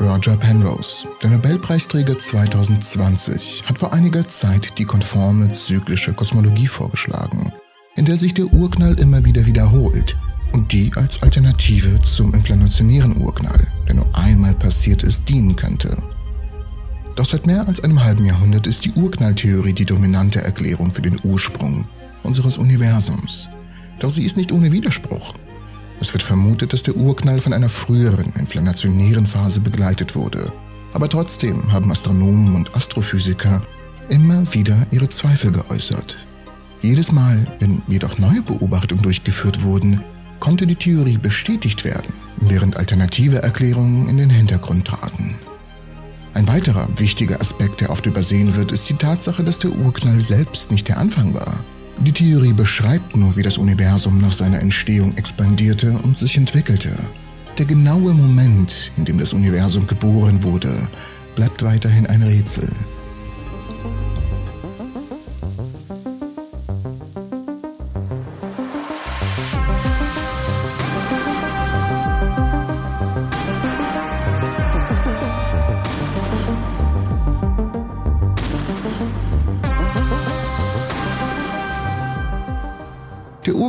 Roger Penrose, der Nobelpreisträger 2020, hat vor einiger Zeit die konforme zyklische Kosmologie vorgeschlagen, in der sich der Urknall immer wieder wiederholt und die als Alternative zum inflationären Urknall, der nur einmal passiert ist, dienen könnte. Doch seit mehr als einem halben Jahrhundert ist die Urknalltheorie die dominante Erklärung für den Ursprung unseres Universums. Doch sie ist nicht ohne Widerspruch. Es wird vermutet, dass der Urknall von einer früheren, inflationären Phase begleitet wurde. Aber trotzdem haben Astronomen und Astrophysiker immer wieder ihre Zweifel geäußert. Jedes Mal, wenn jedoch neue Beobachtungen durchgeführt wurden, konnte die Theorie bestätigt werden, während alternative Erklärungen in den Hintergrund traten. Ein weiterer wichtiger Aspekt, der oft übersehen wird, ist die Tatsache, dass der Urknall selbst nicht der Anfang war. Die Theorie beschreibt nur, wie das Universum nach seiner Entstehung expandierte und sich entwickelte. Der genaue Moment, in dem das Universum geboren wurde, bleibt weiterhin ein Rätsel.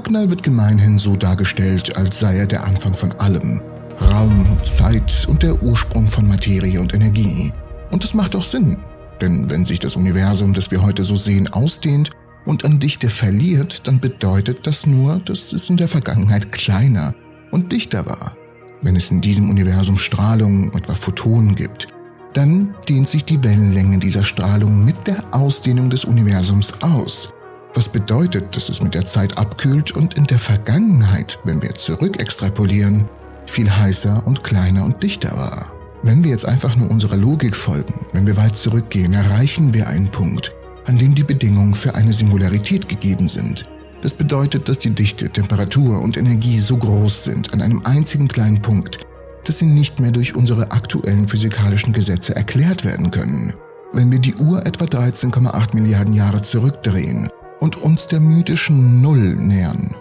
Urknall wird gemeinhin so dargestellt, als sei er der Anfang von allem. Raum, Zeit und der Ursprung von Materie und Energie. Und das macht auch Sinn. Denn wenn sich das Universum, das wir heute so sehen, ausdehnt und an Dichte verliert, dann bedeutet das nur, dass es in der Vergangenheit kleiner und dichter war. Wenn es in diesem Universum Strahlung, etwa Photonen gibt, dann dehnt sich die Wellenlänge dieser Strahlung mit der Ausdehnung des Universums aus was bedeutet, dass es mit der Zeit abkühlt und in der Vergangenheit, wenn wir zurück extrapolieren, viel heißer und kleiner und dichter war. Wenn wir jetzt einfach nur unserer Logik folgen, wenn wir weit zurückgehen, erreichen wir einen Punkt, an dem die Bedingungen für eine Singularität gegeben sind. Das bedeutet, dass die Dichte, Temperatur und Energie so groß sind an einem einzigen kleinen Punkt, dass sie nicht mehr durch unsere aktuellen physikalischen Gesetze erklärt werden können. Wenn wir die Uhr etwa 13,8 Milliarden Jahre zurückdrehen, und uns der mythischen Null nähern,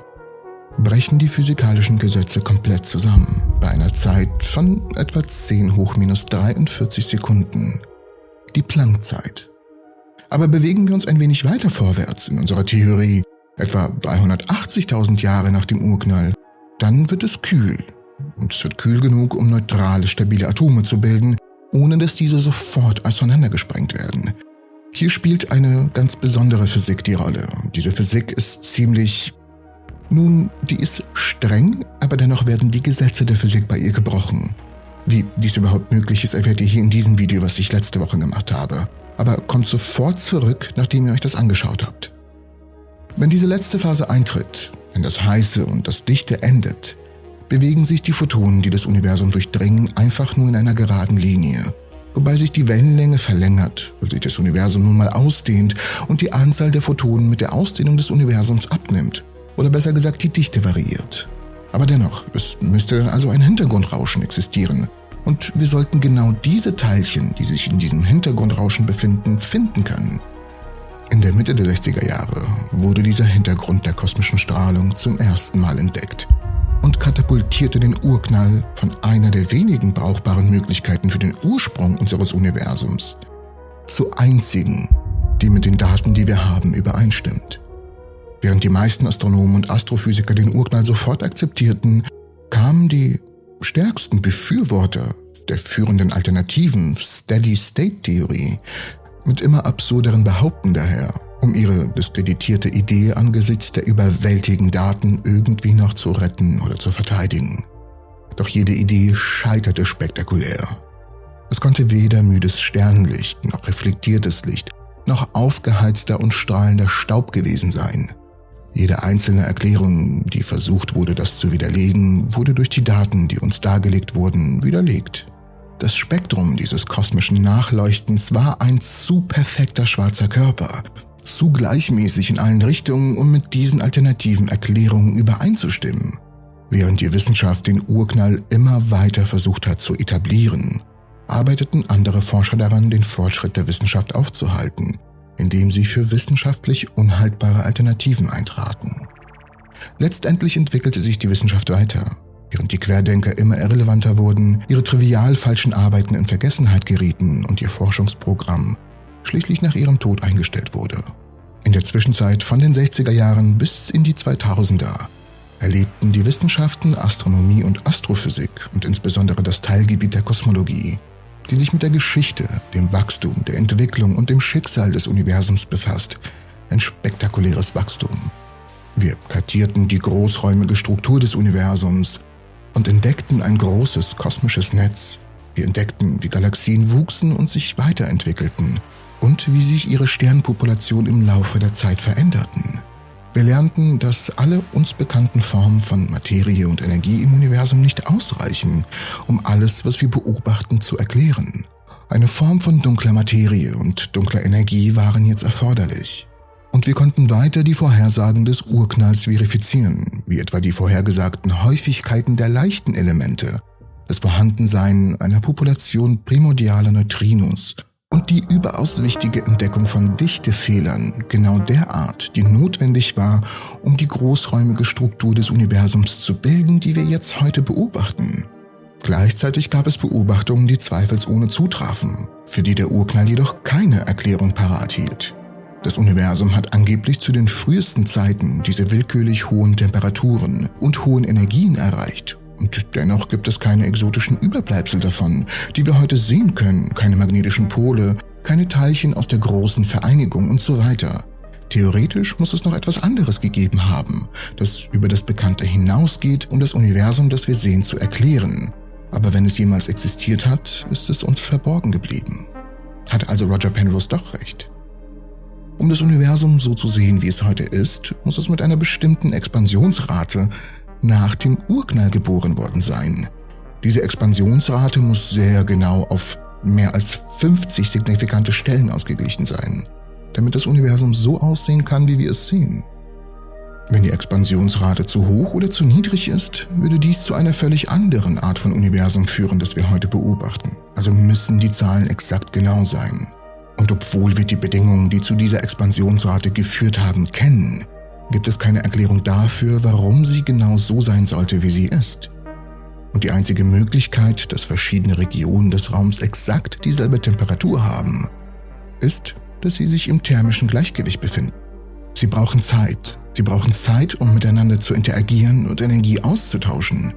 brechen die physikalischen Gesetze komplett zusammen bei einer Zeit von etwa 10 hoch minus 43 Sekunden, die Planckzeit. Aber bewegen wir uns ein wenig weiter vorwärts in unserer Theorie, etwa 380.000 Jahre nach dem Urknall, dann wird es kühl. Und es wird kühl genug, um neutrale, stabile Atome zu bilden, ohne dass diese sofort auseinandergesprengt werden. Hier spielt eine ganz besondere Physik die Rolle. Diese Physik ist ziemlich... Nun, die ist streng, aber dennoch werden die Gesetze der Physik bei ihr gebrochen. Wie dies überhaupt möglich ist, erfährt ihr hier in diesem Video, was ich letzte Woche gemacht habe. Aber kommt sofort zurück, nachdem ihr euch das angeschaut habt. Wenn diese letzte Phase eintritt, wenn das Heiße und das Dichte endet, bewegen sich die Photonen, die das Universum durchdringen, einfach nur in einer geraden Linie wobei sich die Wellenlänge verlängert, weil sich das Universum nun mal ausdehnt und die Anzahl der Photonen mit der Ausdehnung des Universums abnimmt, oder besser gesagt die Dichte variiert. Aber dennoch, es müsste dann also ein Hintergrundrauschen existieren, und wir sollten genau diese Teilchen, die sich in diesem Hintergrundrauschen befinden, finden können. In der Mitte der 60er Jahre wurde dieser Hintergrund der kosmischen Strahlung zum ersten Mal entdeckt katapultierte den Urknall von einer der wenigen brauchbaren Möglichkeiten für den Ursprung unseres Universums zur einzigen, die mit den Daten, die wir haben, übereinstimmt. Während die meisten Astronomen und Astrophysiker den Urknall sofort akzeptierten, kamen die stärksten Befürworter der führenden alternativen Steady-State-Theorie mit immer absurderen Behaupten daher um ihre diskreditierte Idee angesichts der überwältigenden Daten irgendwie noch zu retten oder zu verteidigen. Doch jede Idee scheiterte spektakulär. Es konnte weder müdes Sternenlicht noch reflektiertes Licht noch aufgeheizter und strahlender Staub gewesen sein. Jede einzelne Erklärung, die versucht wurde, das zu widerlegen, wurde durch die Daten, die uns dargelegt wurden, widerlegt. Das Spektrum dieses kosmischen Nachleuchtens war ein zu perfekter schwarzer Körper, zu gleichmäßig in allen Richtungen, um mit diesen alternativen Erklärungen übereinzustimmen. Während die Wissenschaft den Urknall immer weiter versucht hat zu etablieren, arbeiteten andere Forscher daran, den Fortschritt der Wissenschaft aufzuhalten, indem sie für wissenschaftlich unhaltbare Alternativen eintraten. Letztendlich entwickelte sich die Wissenschaft weiter. Während die Querdenker immer irrelevanter wurden, ihre trivial falschen Arbeiten in Vergessenheit gerieten und ihr Forschungsprogramm schließlich nach ihrem Tod eingestellt wurde. In der Zwischenzeit von den 60er Jahren bis in die 2000er erlebten die Wissenschaften Astronomie und Astrophysik und insbesondere das Teilgebiet der Kosmologie, die sich mit der Geschichte, dem Wachstum, der Entwicklung und dem Schicksal des Universums befasst, ein spektakuläres Wachstum. Wir kartierten die großräumige Struktur des Universums und entdeckten ein großes kosmisches Netz. Wir entdeckten, wie Galaxien wuchsen und sich weiterentwickelten und wie sich ihre Sternpopulation im Laufe der Zeit veränderten. Wir lernten, dass alle uns bekannten Formen von Materie und Energie im Universum nicht ausreichen, um alles, was wir beobachten, zu erklären. Eine Form von dunkler Materie und dunkler Energie waren jetzt erforderlich. Und wir konnten weiter die Vorhersagen des Urknalls verifizieren, wie etwa die vorhergesagten Häufigkeiten der leichten Elemente, das Vorhandensein einer Population primordialer Neutrinos und die überaus wichtige Entdeckung von Dichtefehlern genau der Art, die notwendig war, um die großräumige Struktur des Universums zu bilden, die wir jetzt heute beobachten. Gleichzeitig gab es Beobachtungen, die zweifelsohne zutrafen, für die der Urknall jedoch keine Erklärung parat hielt. Das Universum hat angeblich zu den frühesten Zeiten diese willkürlich hohen Temperaturen und hohen Energien erreicht. Und dennoch gibt es keine exotischen Überbleibsel davon, die wir heute sehen können, keine magnetischen Pole, keine Teilchen aus der großen Vereinigung und so weiter. Theoretisch muss es noch etwas anderes gegeben haben, das über das Bekannte hinausgeht, um das Universum, das wir sehen, zu erklären. Aber wenn es jemals existiert hat, ist es uns verborgen geblieben. Hat also Roger Penrose doch recht. Um das Universum so zu sehen, wie es heute ist, muss es mit einer bestimmten Expansionsrate nach dem Urknall geboren worden sein. Diese Expansionsrate muss sehr genau auf mehr als 50 signifikante Stellen ausgeglichen sein, damit das Universum so aussehen kann, wie wir es sehen. Wenn die Expansionsrate zu hoch oder zu niedrig ist, würde dies zu einer völlig anderen Art von Universum führen, das wir heute beobachten. Also müssen die Zahlen exakt genau sein. Und obwohl wir die Bedingungen, die zu dieser Expansionsrate geführt haben, kennen, gibt es keine Erklärung dafür, warum sie genau so sein sollte, wie sie ist. Und die einzige Möglichkeit, dass verschiedene Regionen des Raums exakt dieselbe Temperatur haben, ist, dass sie sich im thermischen Gleichgewicht befinden. Sie brauchen Zeit. Sie brauchen Zeit, um miteinander zu interagieren und Energie auszutauschen.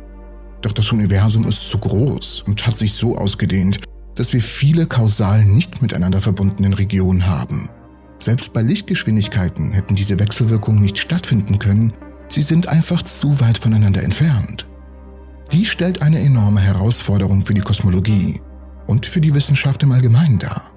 Doch das Universum ist zu groß und hat sich so ausgedehnt, dass wir viele kausal nicht miteinander verbundenen Regionen haben. Selbst bei Lichtgeschwindigkeiten hätten diese Wechselwirkungen nicht stattfinden können, sie sind einfach zu weit voneinander entfernt. Dies stellt eine enorme Herausforderung für die Kosmologie und für die Wissenschaft im Allgemeinen dar.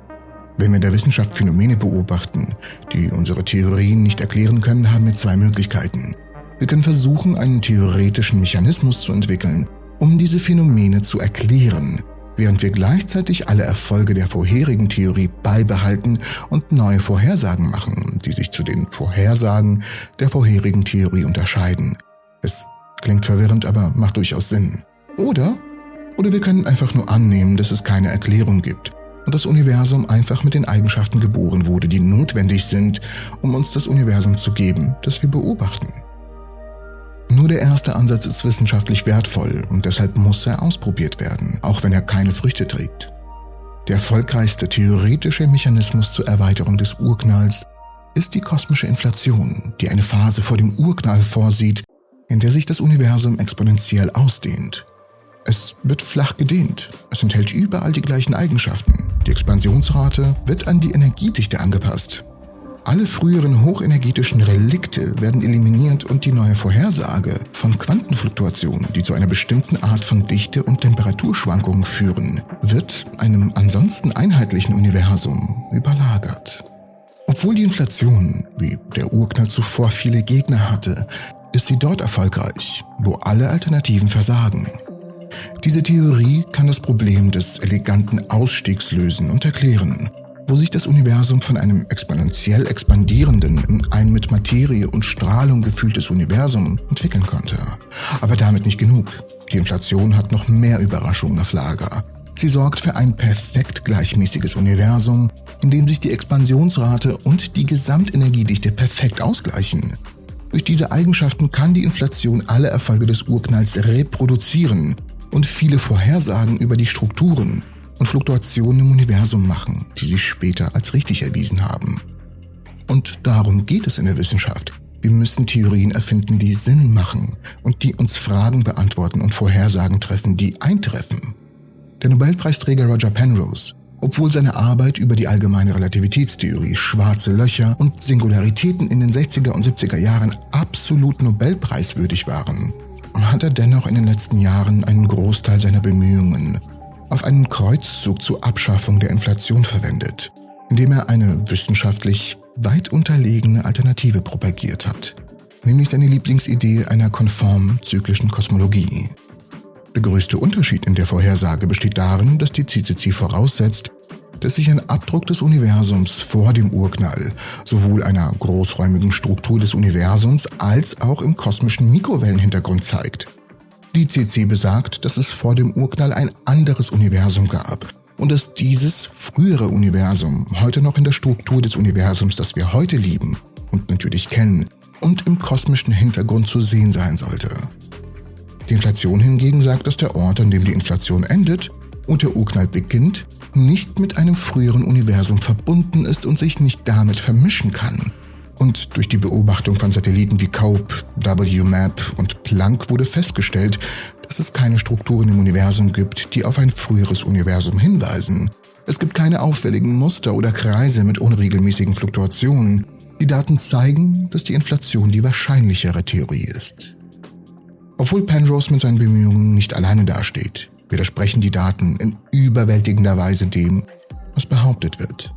Wenn wir in der Wissenschaft Phänomene beobachten, die unsere Theorien nicht erklären können, haben wir zwei Möglichkeiten. Wir können versuchen, einen theoretischen Mechanismus zu entwickeln, um diese Phänomene zu erklären, während wir gleichzeitig alle Erfolge der vorherigen Theorie beibehalten und neue Vorhersagen machen, die sich zu den Vorhersagen der vorherigen Theorie unterscheiden. Es klingt verwirrend, aber macht durchaus Sinn. Oder? Oder wir können einfach nur annehmen, dass es keine Erklärung gibt und das Universum einfach mit den Eigenschaften geboren wurde, die notwendig sind, um uns das Universum zu geben, das wir beobachten. Nur der erste Ansatz ist wissenschaftlich wertvoll und deshalb muss er ausprobiert werden, auch wenn er keine Früchte trägt. Der erfolgreichste theoretische Mechanismus zur Erweiterung des Urknalls ist die kosmische Inflation, die eine Phase vor dem Urknall vorsieht, in der sich das Universum exponentiell ausdehnt. Es wird flach gedehnt, es enthält überall die gleichen Eigenschaften. Die Expansionsrate wird an die Energiedichte angepasst alle früheren hochenergetischen Relikte werden eliminiert und die neue Vorhersage von Quantenfluktuationen, die zu einer bestimmten Art von Dichte- und Temperaturschwankungen führen, wird einem ansonsten einheitlichen Universum überlagert. Obwohl die Inflation, wie der Urknall zuvor viele Gegner hatte, ist sie dort erfolgreich, wo alle Alternativen versagen. Diese Theorie kann das Problem des eleganten Ausstiegs lösen und erklären, wo sich das Universum von einem exponentiell expandierenden in ein mit Materie und Strahlung gefühltes Universum entwickeln konnte. Aber damit nicht genug. Die Inflation hat noch mehr Überraschungen auf Lager. Sie sorgt für ein perfekt gleichmäßiges Universum, in dem sich die Expansionsrate und die Gesamtenergiedichte perfekt ausgleichen. Durch diese Eigenschaften kann die Inflation alle Erfolge des Urknalls reproduzieren und viele Vorhersagen über die Strukturen und Fluktuationen im Universum machen, die sich später als richtig erwiesen haben. Und darum geht es in der Wissenschaft. Wir müssen Theorien erfinden, die Sinn machen und die uns Fragen beantworten und Vorhersagen treffen, die eintreffen. Der Nobelpreisträger Roger Penrose, obwohl seine Arbeit über die allgemeine Relativitätstheorie, schwarze Löcher und Singularitäten in den 60er und 70er Jahren absolut Nobelpreiswürdig waren, hat er dennoch in den letzten Jahren einen Großteil seiner Bemühungen auf einen Kreuzzug zur Abschaffung der Inflation verwendet, indem er eine wissenschaftlich weit unterlegene Alternative propagiert hat, nämlich seine Lieblingsidee einer konformen zyklischen Kosmologie. Der größte Unterschied in der Vorhersage besteht darin, dass die CCC voraussetzt, dass sich ein Abdruck des Universums vor dem Urknall sowohl einer großräumigen Struktur des Universums als auch im kosmischen Mikrowellenhintergrund zeigt. Die CC besagt, dass es vor dem Urknall ein anderes Universum gab und dass dieses frühere Universum heute noch in der Struktur des Universums, das wir heute lieben und natürlich kennen, und im kosmischen Hintergrund zu sehen sein sollte. Die Inflation hingegen sagt, dass der Ort, an dem die Inflation endet und der Urknall beginnt, nicht mit einem früheren Universum verbunden ist und sich nicht damit vermischen kann. Und durch die Beobachtung von Satelliten wie COPE, WMAP und Planck wurde festgestellt, dass es keine Strukturen im Universum gibt, die auf ein früheres Universum hinweisen. Es gibt keine auffälligen Muster oder Kreise mit unregelmäßigen Fluktuationen. Die Daten zeigen, dass die Inflation die wahrscheinlichere Theorie ist. Obwohl Penrose mit seinen Bemühungen nicht alleine dasteht, widersprechen die Daten in überwältigender Weise dem, was behauptet wird.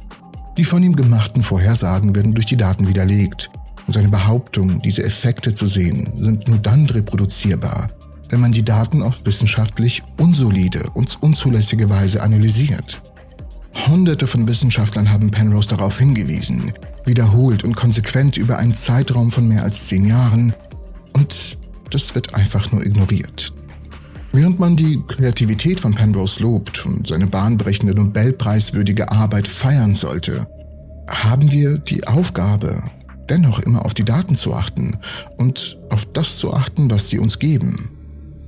Die von ihm gemachten Vorhersagen werden durch die Daten widerlegt und seine Behauptung, diese Effekte zu sehen, sind nur dann reproduzierbar, wenn man die Daten auf wissenschaftlich unsolide und unzulässige Weise analysiert. Hunderte von Wissenschaftlern haben Penrose darauf hingewiesen, wiederholt und konsequent über einen Zeitraum von mehr als zehn Jahren, und das wird einfach nur ignoriert. Während man die Kreativität von Penrose lobt und seine bahnbrechende Nobelpreiswürdige Arbeit feiern sollte, haben wir die Aufgabe, dennoch immer auf die Daten zu achten und auf das zu achten, was sie uns geben.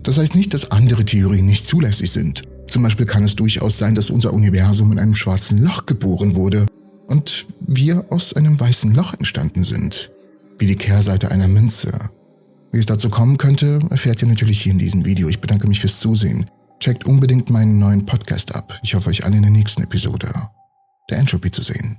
Das heißt nicht, dass andere Theorien nicht zulässig sind. Zum Beispiel kann es durchaus sein, dass unser Universum in einem schwarzen Loch geboren wurde und wir aus einem weißen Loch entstanden sind, wie die Kehrseite einer Münze. Wie es dazu kommen könnte, erfährt ihr natürlich hier in diesem Video. Ich bedanke mich fürs Zusehen. Checkt unbedingt meinen neuen Podcast ab. Ich hoffe euch alle in der nächsten Episode der Entropy zu sehen.